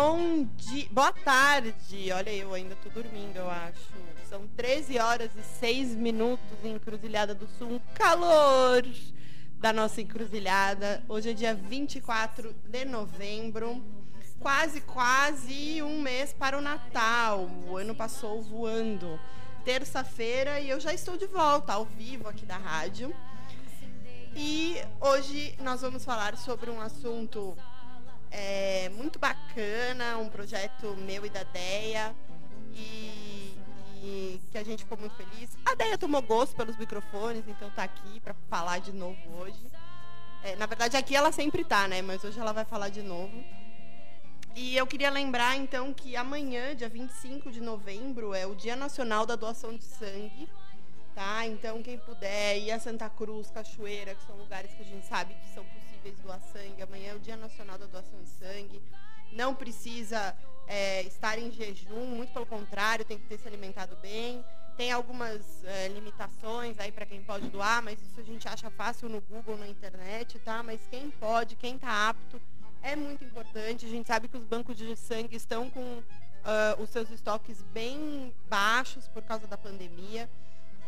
bom dia, boa tarde. Olha, eu ainda tô dormindo, eu acho. São 13 horas e 6 minutos em Encruzilhada do Sul. Um calor da nossa encruzilhada. Hoje é dia 24 de novembro. Quase, quase um mês para o Natal. O ano passou voando. Terça-feira e eu já estou de volta ao vivo aqui da rádio. E hoje nós vamos falar sobre um assunto é, muito bacana, um projeto meu e da Deia. E, e, que a gente ficou muito feliz. A Deia tomou gosto pelos microfones, então tá aqui para falar de novo hoje. É, na verdade, aqui ela sempre tá, né? Mas hoje ela vai falar de novo. E eu queria lembrar, então, que amanhã, dia 25 de novembro, é o Dia Nacional da Doação de Sangue. Tá? Então, quem puder ir a Santa Cruz, Cachoeira, que são lugares que a gente sabe que são possíveis doar sangue. Amanhã é o Dia Nacional da Doação de Sangue. Não precisa é, estar em jejum, muito pelo contrário, tem que ter se alimentado bem. Tem algumas é, limitações aí para quem pode doar, mas isso a gente acha fácil no Google, na internet, tá? Mas quem pode, quem está apto, é muito importante. A gente sabe que os bancos de sangue estão com uh, os seus estoques bem baixos por causa da pandemia.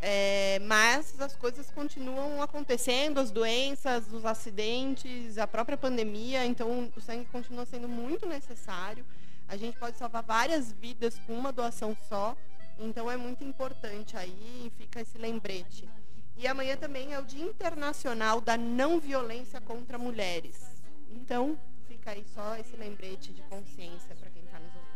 É, mas as coisas continuam acontecendo, as doenças, os acidentes, a própria pandemia, então o sangue continua sendo muito necessário. A gente pode salvar várias vidas com uma doação só, então é muito importante aí, fica esse lembrete. E amanhã também é o Dia Internacional da Não Violência contra Mulheres. Então, fica aí só esse lembrete de consciência para quem está nos ouvindo.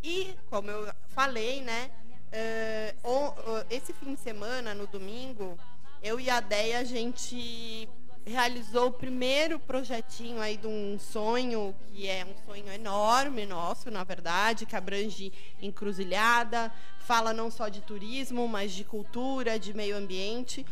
E, como eu falei, né, uh, esse fim de semana, no domingo, eu e a Deia, a gente realizou o primeiro projetinho aí de um sonho, que é um sonho enorme nosso, na verdade, que abrange encruzilhada, fala não só de turismo, mas de cultura, de meio ambiente,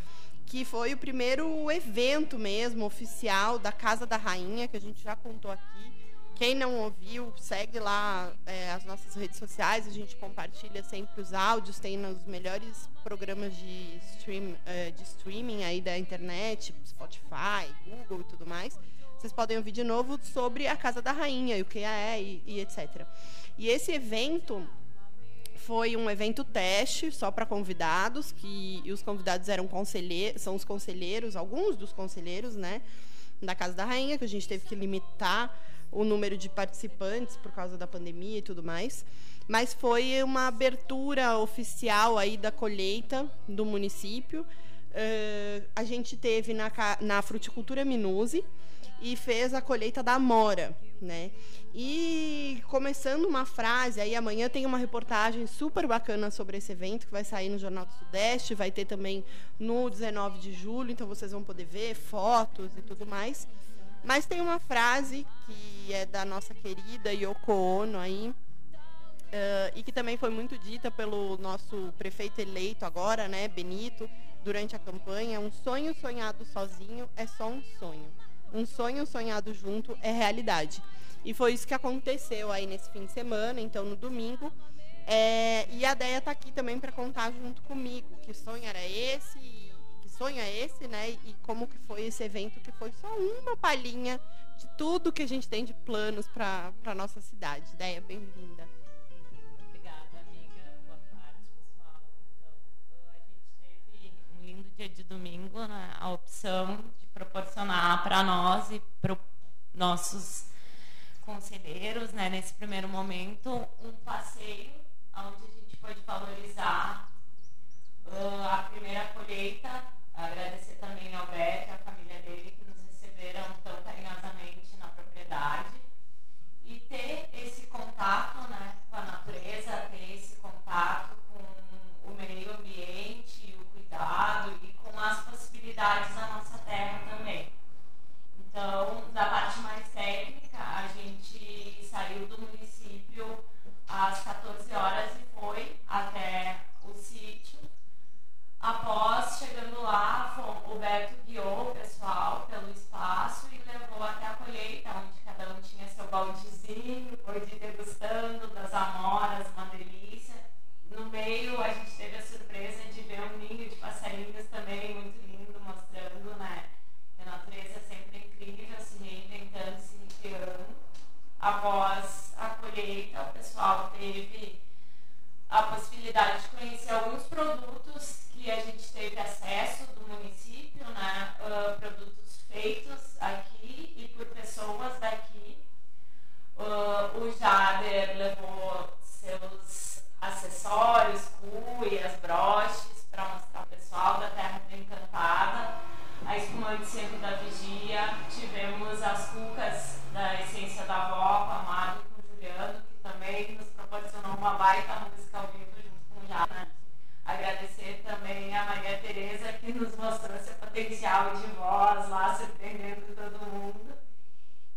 que foi o primeiro evento mesmo oficial da Casa da Rainha, que a gente já contou aqui, quem não ouviu, segue lá é, as nossas redes sociais, a gente compartilha sempre os áudios, tem nos melhores programas de, stream, é, de streaming aí da internet, Spotify, Google e tudo mais. Vocês podem ouvir de novo sobre a Casa da Rainha e o que é e, e etc. E esse evento foi um evento teste só para convidados, que e os convidados eram conselheiros, são os conselheiros, alguns dos conselheiros, né, da Casa da Rainha, que a gente teve que limitar o número de participantes por causa da pandemia e tudo mais. Mas foi uma abertura oficial aí da colheita do município. Uh, a gente teve na, na fruticultura Minuse e fez a colheita da amora, né? E começando uma frase, aí amanhã tem uma reportagem super bacana sobre esse evento que vai sair no Jornal do Sudeste, vai ter também no 19 de julho, então vocês vão poder ver fotos e tudo mais. Mas tem uma frase que é da nossa querida Yoko Ono aí, uh, e que também foi muito dita pelo nosso prefeito eleito agora, né, Benito, durante a campanha: um sonho sonhado sozinho é só um sonho. Um sonho sonhado junto é realidade. E foi isso que aconteceu aí nesse fim de semana, então no domingo. É, e a Deia está aqui também para contar junto comigo que sonho era esse sonho é esse, né? E como que foi esse evento, que foi só uma palhinha de tudo que a gente tem de planos para a nossa cidade. Ideia bem-vinda. Obrigada, amiga. Boa tarde, pessoal. Então, a gente teve um lindo dia de domingo, né? A opção de proporcionar para nós e para os nossos conselheiros, né, nesse primeiro momento, um passeio onde a gente pode valorizar uh, a primeira colheita Agradecer também ao Beto e à família dele que nos receberam tão carinhosamente na propriedade. E ter esse contato né, com a natureza, ter esse contato com o meio ambiente, o cuidado e com as possibilidades da nossa terra também. Então, da parte mais técnica, a gente saiu do município às 14 horas e foi até o sítio Após chegando lá, o Beto guiou o pessoal da vigia, tivemos as cucas da essência da avó, com a Mari e com o Juliano, que também nos proporcionou uma baita música ao vivo junto com o Jana. Agradecer também a Maria Tereza, que nos mostrou seu potencial de voz lá, surpreendendo todo mundo.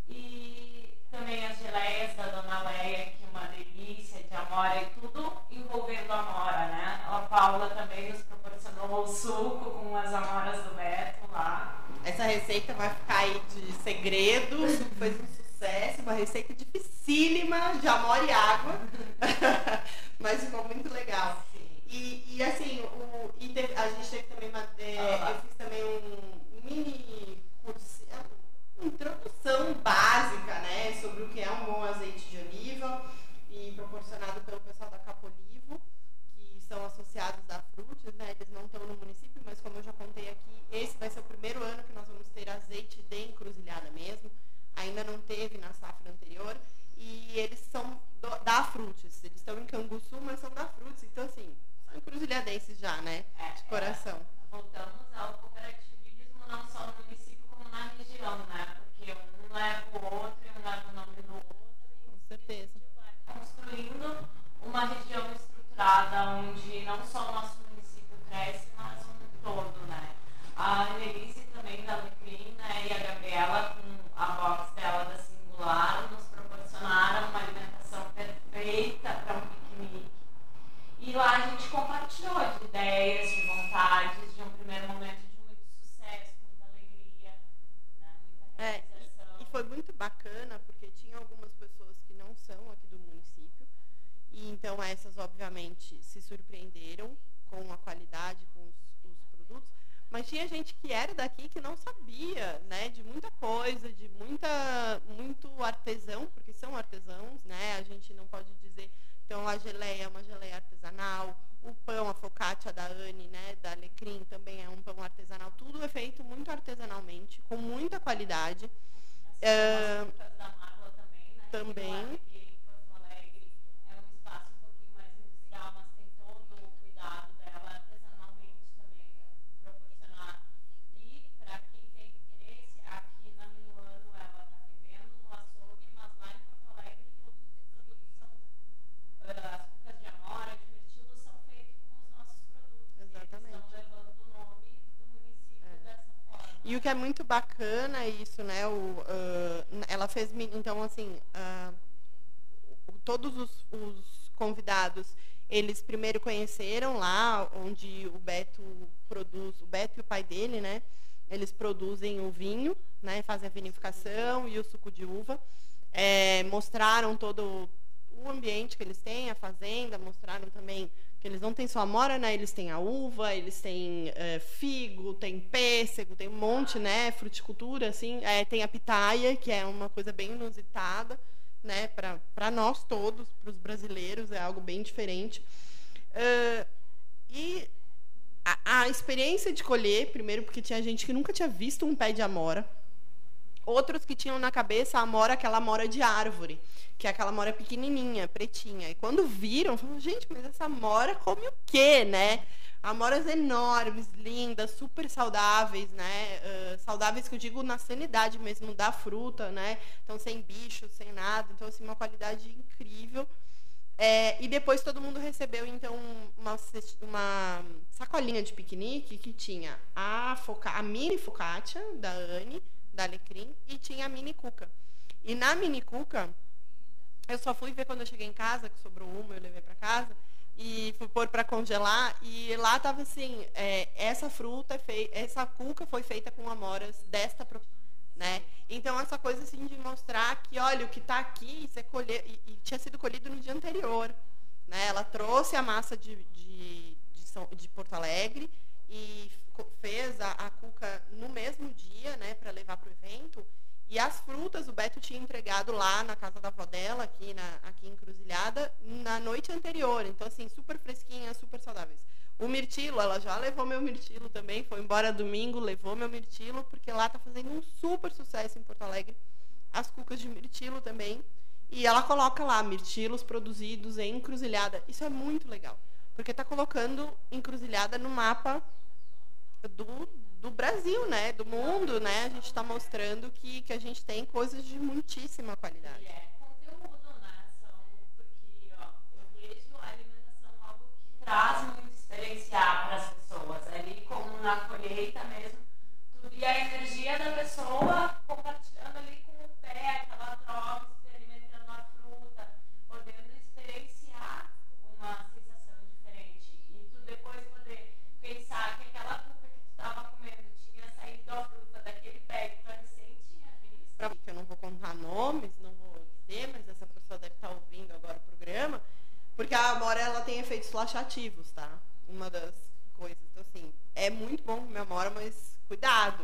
E também as geleias da Dona Leia, que é uma delícia de amora e tudo envolvendo a amora, né? A Paula também nos proporcionou o suco com as amoras do Beto lá. Essa receita vai ficar aí de segredo, o suco fez um sucesso, uma receita dificílima de amor e água, mas ficou muito legal. E, e assim, o, e teve, a gente teve também, uma, é, eu fiz também um mini curso, uma introdução básica, né, sobre o que é um bom azeite de oliva e proporcionado pelo pessoal da Capolivo, que são associados da Frutis, né, eles não estão no município, mas como eu já contei aqui, esse vai ser o primeiro ano que nós vamos ter azeite de encruzilhada mesmo, ainda não teve na safra anterior, e eles são do, da Frutis, eles estão em Canguçu, mas são da Frutis, então assim, são encruzilhadenses já, né? É, de coração. É, voltamos ao cooperativismo não só no município como na região, né? Porque um leva o outro e um leva o nome do outro. Com certeza. vai construindo uma região estruturada onde não só o nosso município cresce, mas um todo, né? A Annelise também da Alecrim, né? E a Gabriela com a box dela da Singular nos proporcionaram uma alimentação perfeita para um piquenique. E lá a gente compartilhou de ideias, de vontades, de um primeiro momento de muito sucesso, muita alegria, né? muita É, realização. e, e foi muito bacana porque tinha algumas pessoas que não são aqui do município e então essas obviamente se surpreenderam com a qualidade, com os, os produtos, mas tinha gente que era daqui que não sabia, né, de muita coisa, de muita muito artesão, porque são artesãos, né? A gente não pode dizer então a geleia é uma geleia artesanal, o pão, a focaccia da Anne, né, da Alecrim também é um pão artesanal, tudo é feito muito artesanalmente, com muita qualidade. Assim, É, as frutas da Marla também, né? também. Que em Porto Alegre é um espaço um pouquinho mais industrial, mas tem todo o cuidado dela artesanalmente também para proporcionar. E para quem tem interesse, aqui na Minuano ela está vendendo no açougue, mas lá em Porto Alegre todos os produtos são ah, as cucas de amora, de mirtilo são feitos com os nossos produtos. E Exatamente. Eles estão levando o nome do município dessa forma. E o que é muito bacana é isso, né? O, ah, ela fez, então assim, o- todos os, os convidados, eles primeiro conheceram lá onde o Beto produz, o Beto e o pai dele, né? Eles produzem o vinho, né? Fazem a vinificação e o suco de uva. É, mostraram todo o ambiente que eles têm, a fazenda, mostraram também que eles não têm só amora, né? Eles têm a uva, eles têm eh, figo, tem pêssego, tem um monte, né? Fruticultura, assim. Eh, tem a pitaia, que é uma coisa bem inusitada, né? Para nós todos, para os brasileiros, é algo bem diferente. Eh, e a, a experiência de colher, primeiro porque tinha gente que nunca tinha visto um pé de amora. Outros que tinham na cabeça a amora, aquela amora de árvore, que é aquela amora pequenininha, pretinha. E quando viram, falaram, gente, mas essa amora come o quê, né? Amoras enormes, lindas, super saudáveis, né? Ah, saudáveis que eu digo na sanidade mesmo da fruta, né? Então, sem bicho, sem nada. Então, assim, uma qualidade incrível. É, e depois todo mundo recebeu, então, uma, uma sacolinha de piquenique que tinha a, foca, a mini focaccia da Anne, da Alecrim, e tinha a mini cuca. E na mini cuca, eu só fui ver quando eu cheguei em casa, que sobrou uma, eu levei para casa, e fui pôr para congelar, e lá tava assim, é, essa fruta, é fei essa cuca foi feita com amoras desta né? Então essa coisa assim de mostrar que, olha, o que está aqui, isso é colher, e, e tinha sido colhido no dia anterior, né? Ela trouxe a massa de, de, de, de Porto Alegre e fez a, a cuca no mesmo dia, né, para levar para o evento. E as frutas o Beto tinha entregado lá na casa da avó dela, aqui, na, aqui em Cruzilhada, na noite anterior. Então, assim, super fresquinhas, super saudáveis. O mirtilo, ela já levou meu mirtilo também, foi embora domingo, levou meu mirtilo, porque lá tá fazendo um super sucesso em Porto Alegre. As cucas de mirtilo também. E ela coloca lá, mirtilos produzidos em encruzilhada. Isso é muito legal, porque tá colocando encruzilhada no mapa do, do Brasil, né? Do mundo, né? A gente está mostrando que, que a gente tem coisas de muitíssima qualidade. E é conteúdo, né? São, porque ó, eu vejo a alimentação algo que traz muito experienciar para as pessoas. Ali, como na colheita mesmo, tu via a energia da pessoa compartilhando ali com o pé, aquela troca, experimentando a fruta, podendo experienciar uma sensação diferente. E tu depois poder pensar que aquela fruta que tu estava comendo tinha saído da fruta daquele pé que tu recém tinha visto. Pra- que eu não vou contar nomes, não vou dizer, mas essa pessoa deve estar ouvindo agora o programa, porque a amora ela tem efeitos laxativos, tá? Uma das coisas. Então, assim, é muito bom comer amora, mas cuidado.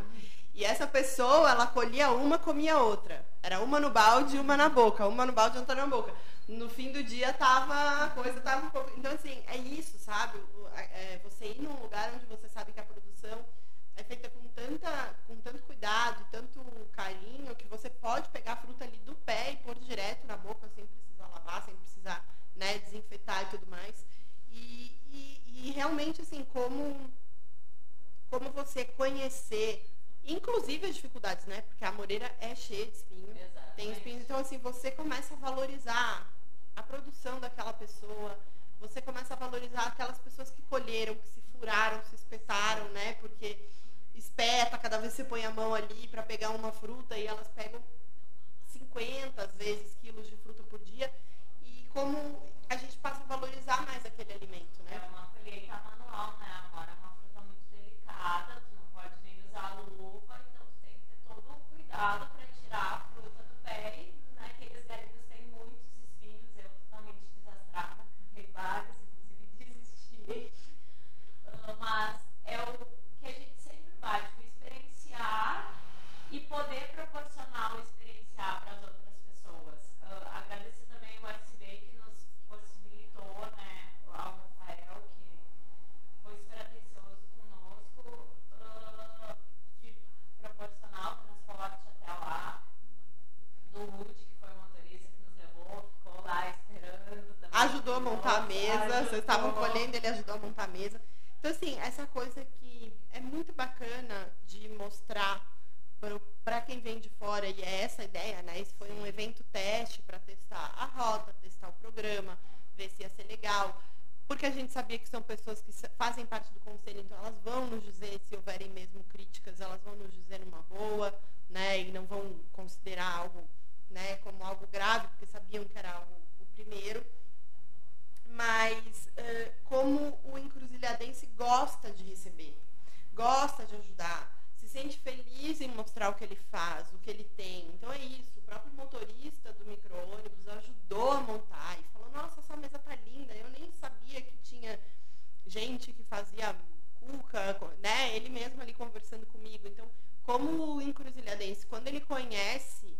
E essa pessoa, ela colhia uma, comia outra. Era uma no balde uma na boca. Uma no balde outra na boca. No fim do dia tava, a coisa tava um pouco. Então, assim, é isso, sabe? É você ir num lugar onde você sabe que a produção é feita com, tanta, com tanto cuidado, tanto carinho, que você pode pegar a fruta ali do pé e pôr direto na boca, sem precisar lavar, sem precisar né, desinfetar e tudo mais. E, e, e realmente, assim, como, como você conhecer, inclusive as dificuldades, né? Porque a moreira é cheia de espinho. Tem espinhos, então assim, você começa a valorizar a produção daquela pessoa, você começa a valorizar aquelas pessoas que colheram, que se furaram, se espetaram, né? Porque espeta, cada vez você põe a mão ali para pegar uma fruta e elas pegam 50 às vezes quilos de fruta por dia e como a gente passa a valorizar mais aquele alimento, É né? uma colheita manual, né? Agora é uma fruta muito delicada, tu não pode nem usar luva, então tu tem que ter todo o cuidado para tirar a fruta do pé. E naqueles galinhos tem muitos espinhos, eu totalmente desastrada, errei vários, inclusive desisti. Ah, mas é o que a gente sempre vai, tipo, experienciar e poder proporcionar o experienciar para as outras pessoas. Ah, agradecer também o SB que nos possibilitou, né, ao Rafael, que foi super atencioso conosco, ah, de proporcionar o transporte até lá, do Rude, que foi o motorista que nos levou, ficou lá esperando também. Ajudou a montar a mesa, vocês estavam colhendo, ele ajudou a montar a mesa. Então, assim, essa coisa que é muito bacana de mostrar para quem vem de fora, e é essa a ideia, né? Esse foi um evento teste para testar a rota, testar o programa, ver se ia ser legal. Porque a gente sabia que são pessoas que fazem parte do conselho, então elas vão nos dizer se houverem mesmo críticas, elas vão nos dizer numa boa, né? E não vão considerar algo, né, como algo grave, porque sabiam que era algo o primeiro mas eh, como o encruzilhadense gosta de receber, gosta de ajudar, se sente feliz em mostrar o que ele faz, o que ele tem. Então é isso, o próprio motorista do micro-ônibus ajudou a montar e falou, nossa, essa mesa tá linda, eu nem sabia que tinha gente que fazia cuca, co- né? Ele mesmo ali conversando comigo. Então, como o encruzilhadense, quando ele conhece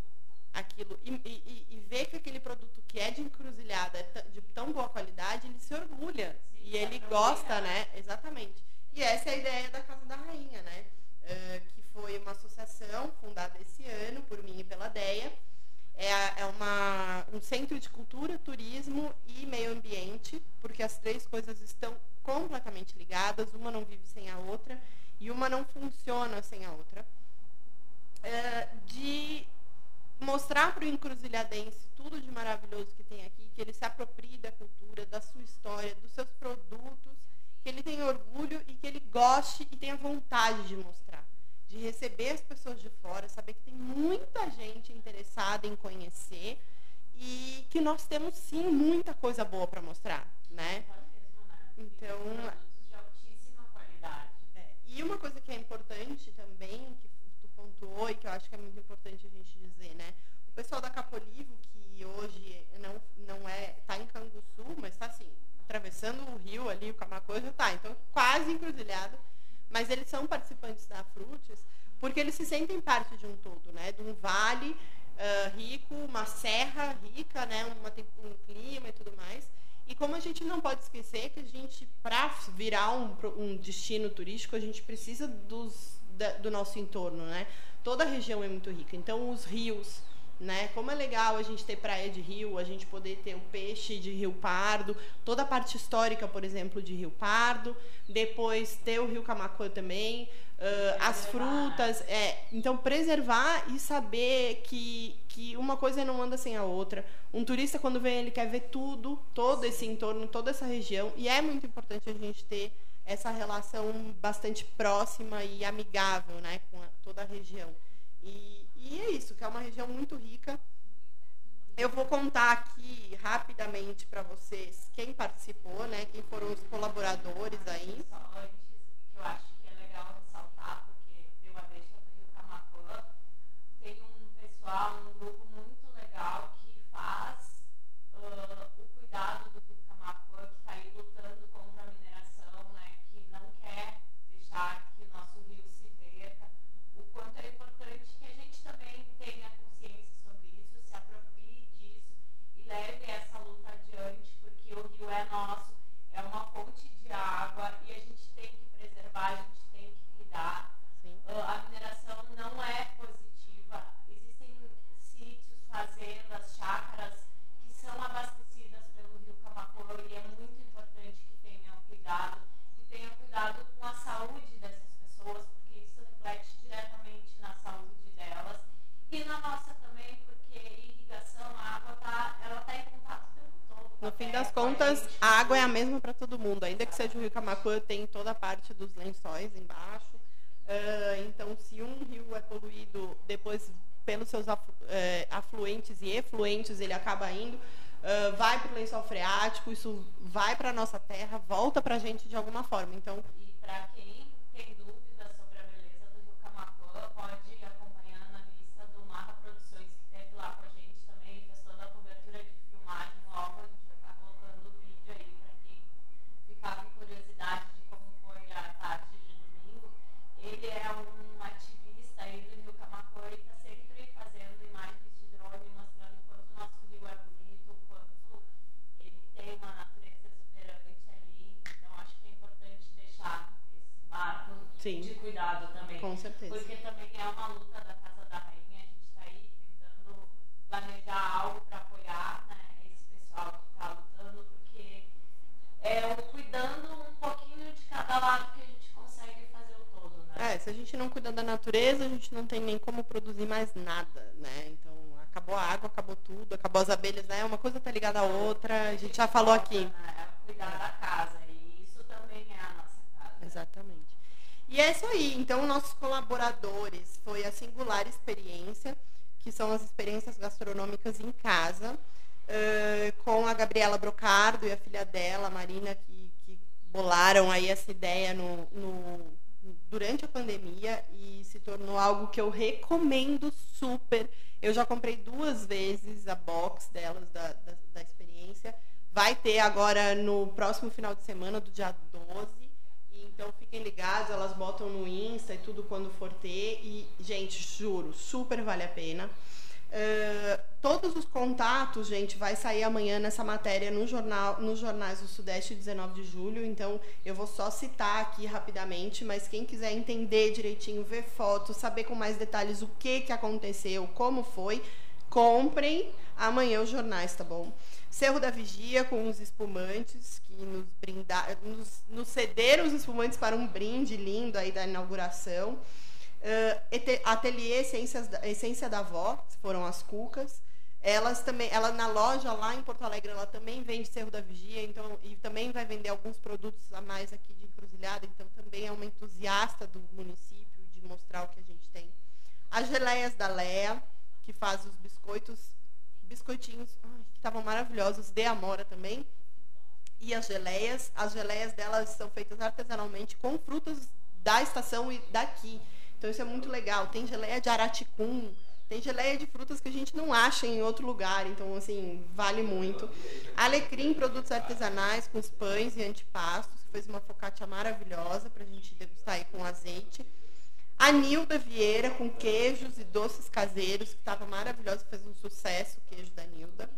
aquilo e, e- e- e vê que aquele produto que é de encruzilhada é t- de tão boa qualidade, ele se orgulha. Sim, e ele dá pra gosta, né? Exatamente. E essa é a ideia da Casa da Rainha, né? Eh, que foi uma associação fundada esse ano por mim e pela DEA. É, a- é uma, um centro de cultura, turismo e meio ambiente, porque as três coisas estão completamente ligadas, uma não vive sem a outra e uma não funciona sem a outra. É, de mostrar para o encruzilhadense tudo de maravilhoso que tem aqui, que ele se aproprie da cultura, da sua história, dos seus produtos, que ele tenha orgulho e que ele goste e tenha vontade de mostrar. De receber as pessoas de fora, saber que tem muita gente interessada em conhecer e que nós temos sim muita coisa boa para mostrar, né? Então. É, e uma coisa que é importante também, que tu pontuou e que eu acho que é muito importante a gente dizer, né? O pessoal da Capolivo, que hoje não, não é, tá em Canguçu, mas está assim, atravessando o rio ali, o Camacuã já tá, então quase encruzilhado, mas eles são participantes da Frutis, porque eles se sentem parte de um todo, né? De um vale ah, rico, uma serra rica, né? Uma, um clima e tudo mais. E como a gente não pode esquecer que a gente, para virar um, um destino turístico, a gente precisa dos, da- do nosso entorno, né? Toda a região é muito rica. Então, os rios, né? Como é legal a gente ter praia de rio, a gente poder ter o peixe de Rio Pardo, toda a parte histórica, por exemplo, de Rio Pardo, depois ter o Rio Camacuã também, uh, as frutas, é, então preservar e saber que que uma coisa não anda sem a outra. Um turista quando vem ele quer ver tudo, todo esse entorno, toda essa região e é muito importante a gente ter essa relação bastante próxima e amigável, né, com a, toda a região. E, e é isso, que é uma região muito rica. Eu vou contar aqui rapidamente para vocês quem participou, né, quem foram os colaboradores aí. É um grupo muito legal que faz uh, o cuidado do Rio Camacuã, que está aí lutando contra a mineração, né, que não quer deixar que o nosso rio se perca. O quanto é importante que a gente também tenha consciência sobre isso, se aproprie disso e leve essa luta adiante, porque o rio é nosso, é uma fonte de água e a gente tem que preservar, a gente tem que cuidar. Uh, a mineração não é positiva. Existem sítios, fazendas, chácaras que são abastecidas pelo rio Camacuã e é muito importante que tenham cuidado, que tenham cuidado com a saúde dessas pessoas, porque isso reflete diretamente na saúde delas e na nossa também, porque irrigação, a água tá, ela está em contato o tempo todo. com No a fim terra, das com a contas, gente. a água é a mesma para todo mundo. Ainda que seja o rio Camacuã, tem toda a parte dos lençóis embaixo. Ah, então, se um rio é poluído depois pelos seus eh, afluentes e efluentes, ele acaba indo, ah, vai para o lençol freático, isso vai para a nossa terra, volta para a gente de alguma forma. Então, E para quem tem dúvidas sobre a beleza do Rio Camacuã, pode ir acompanhando a lista do Marra Produções, que esteve lá com a gente também, fez toda a cobertura de filmagem. Logo a gente vai estar colocando o vídeo aí para quem ficar com curiosidade de como foi a tarde de domingo. Ele é um ativista aí do Rio Camacuã e está sempre fazendo imagens de drone, mostrando o quanto o nosso rio é bonito, o quanto ele tem uma natureza exuberante ali. Então acho que é importante deixar esse marco Sim. de cuidado também. com certeza. Porque também é uma luta da Casa da Rainha, a gente está aí tentando planejar algo para apoiar né, esse pessoal que está lutando, porque é o cuidando um pouquinho de cada lado que a gente consegue fazer o todo, né? É, se a gente não cuida da natureza, a gente não tem nem como produzir mais nada, né? Então, acabou a água, acabou tudo, acabou as abelhas, né? Uma coisa tá ligada à outra, a gente já falou aqui. Né, é cuidar da casa, e isso também é a nossa casa. Exatamente. E é isso aí. Então, nossos colaboradores foi a Singular Experiência, que são as experiências gastronômicas em casa, eh, com a Gabriela Brocardo e a filha dela, a Marina, que, que bolaram aí essa ideia no, no- durante a pandemia e se tornou algo que eu recomendo super. Eu já comprei duas vezes a box delas, da, da, da experiência. Vai ter agora no próximo final de semana, do dia 12. Então fiquem ligados, elas botam no Insta e tudo quando for ter. E, gente, juro, super vale a pena. Uh, todos os contatos, gente, vai sair amanhã nessa matéria no jornal, nos jornais do Sudeste, 19 de julho. Então, eu vou só citar aqui rapidamente, mas quem quiser entender direitinho, ver fotos, saber com mais detalhes o que, que aconteceu, como foi, comprem amanhã os jornais, tá bom? Cerro da Vigia com os espumantes que nos brindaram, nos, nos cederam os espumantes para um brinde lindo aí da inauguração. Uh, ateliê Essências da, Essência da que foram as cucas. Elas também, ela na loja lá em Porto Alegre, ela também vende Cerro da Vigia, então e também vai vender alguns produtos a mais aqui de Encruzilhada, então também é uma entusiasta do município de mostrar o que a gente tem. As geleias da Lea, que faz os biscoitos, biscoitinhos, ai, estavam maravilhosos, de Amora também. E as geleias, as geleias delas são feitas artesanalmente com frutas da estação e daqui. Então isso é muito legal. Tem geleia de araticum, tem geleia de frutas que a gente não acha em outro lugar. Então, assim, vale muito. Alecrim, produtos artesanais com os pães e antipastos. Fez uma focaccia maravilhosa para a gente degustar aí com azeite. A Nilda Vieira com queijos e doces caseiros, que estava maravilhoso, fez um sucesso o queijo da Nilda.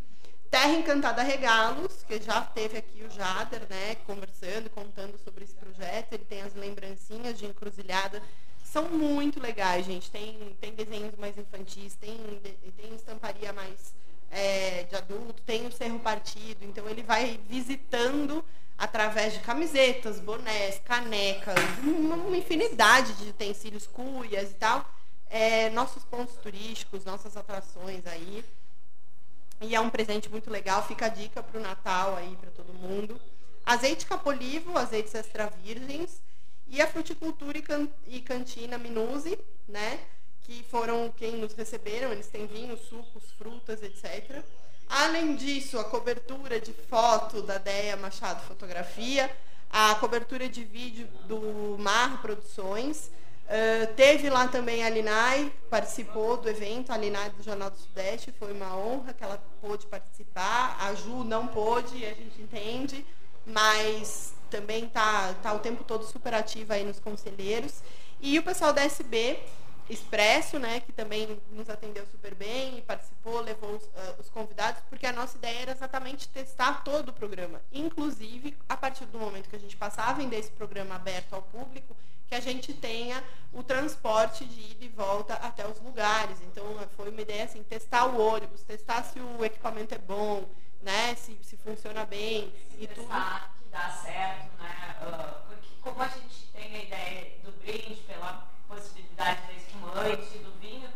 Terra Encantada Regalos, que já teve aqui o Jader, né, conversando, contando sobre esse projeto. Ele tem as lembrancinhas de encruzilhada são muito legais, gente. Tem, tem desenhos mais infantis, tem, tem estamparia mais é, de adulto, tem o Cerro Partido. Então ele vai visitando através de camisetas, bonés, canecas, uma, infinidade de utensílios, cuias e tal. É, nossos pontos turísticos, nossas atrações aí. E é um presente muito legal, fica a dica para o Natal aí para todo mundo. Azeite Capolivo, azeites extra virgens e a fruticultura e, can e cantina Minuse, né? Que foram quem nos receberam, eles têm vinhos, sucos, frutas, etc. Além disso, a cobertura de foto da Deia Machado Fotografia, a cobertura de vídeo do Mar Produções. Uh, teve lá também a Linai, participou do evento, a Linai do Jornal do Sudeste, foi uma honra que ela pôde participar. A Ju não pôde, a gente entende, mas também está tá o tempo todo super ativa aí nos conselheiros. E o pessoal da SB Expresso, né, que também nos atendeu super bem e participou, levou os, uh, os, convidados, porque a nossa ideia era exatamente testar todo o programa. Inclusive, a partir do momento que a gente passar a vender esse programa aberto ao público, que a gente tenha o transporte de ida e volta até os lugares. Então, foi uma ideia assim, testar o ônibus, testar se o equipamento é bom, né, se, se funciona bem e tudo. que dá certo, né? Uh, porque como a gente tem a ideia do brinde pela possibilidade da espumante, do vinho,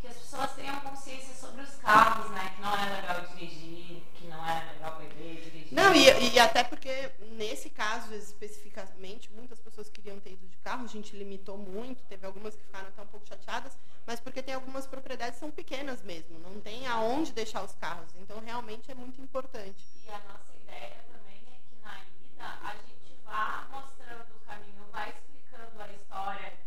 que as pessoas tenham consciência sobre os carros, né? Que não é legal dirigir, que não é legal beber, dirigir. Não, e, e até porque nesse caso especificamente, muitas pessoas queriam ter ido de carro, a gente limitou muito, teve algumas que ficaram até um pouco chateadas, mas porque tem algumas propriedades que são pequenas mesmo, não tem aonde deixar os carros. Então realmente é muito importante. E a nossa ideia também é que na ida a gente vá mostrando o caminho, vá explicando a história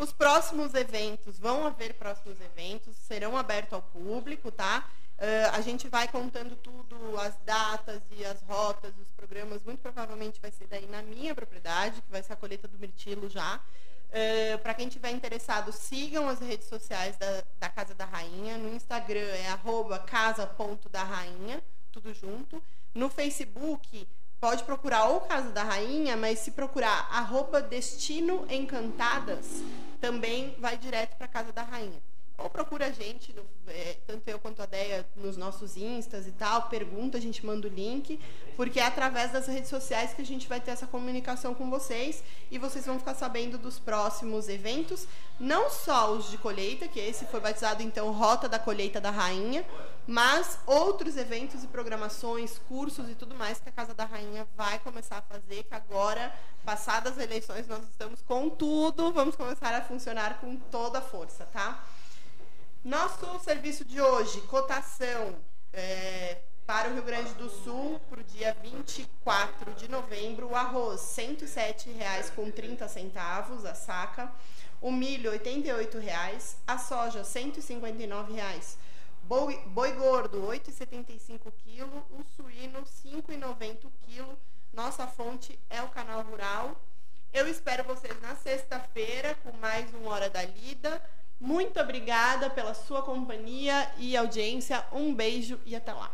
Os próximos eventos, vão haver próximos eventos, serão abertos ao público, tá? Uh, a gente vai contando tudo, as datas e as rotas, os programas. Muito provavelmente vai ser daí na minha propriedade, que vai ser a colheita do mirtilo já. Uh, Para quem tiver interessado, sigam as redes sociais da, da Casa da Rainha. No Instagram é casa.da-rainha, tudo junto. No Facebook pode procurar ou Casa da Rainha, mas se procurar arroba Destino Encantadas, também vai direto para Casa da Rainha. Ou procura a gente, no, é, tanto eu quanto a Deia, nos nossos instas e tal, pergunta, a gente manda o link, porque é através das redes sociais que a gente vai ter essa comunicação com vocês e vocês vão ficar sabendo dos próximos eventos, não só os de colheita, que esse foi batizado então Rota da Colheita da Rainha, mas outros eventos e programações, cursos e tudo mais que a Casa da Rainha vai começar a fazer, que agora, passadas as eleições, nós estamos com tudo, vamos começar a funcionar com toda a força, tá? Nosso serviço de hoje, cotação é, para o Rio Grande do Sul, para o dia 24 de novembro, o arroz R$ 107,30 a saca, o milho R$ 88,00, a soja R$ 159,00, boi, boi gordo R$ 8,75 kg, o suíno R$ 5,90 kg. Nossa fonte é o canal Rural. Eu espero vocês na sexta-feira com mais uma Hora da Lida. Muito obrigada pela sua companhia e audiência. Um beijo e até lá.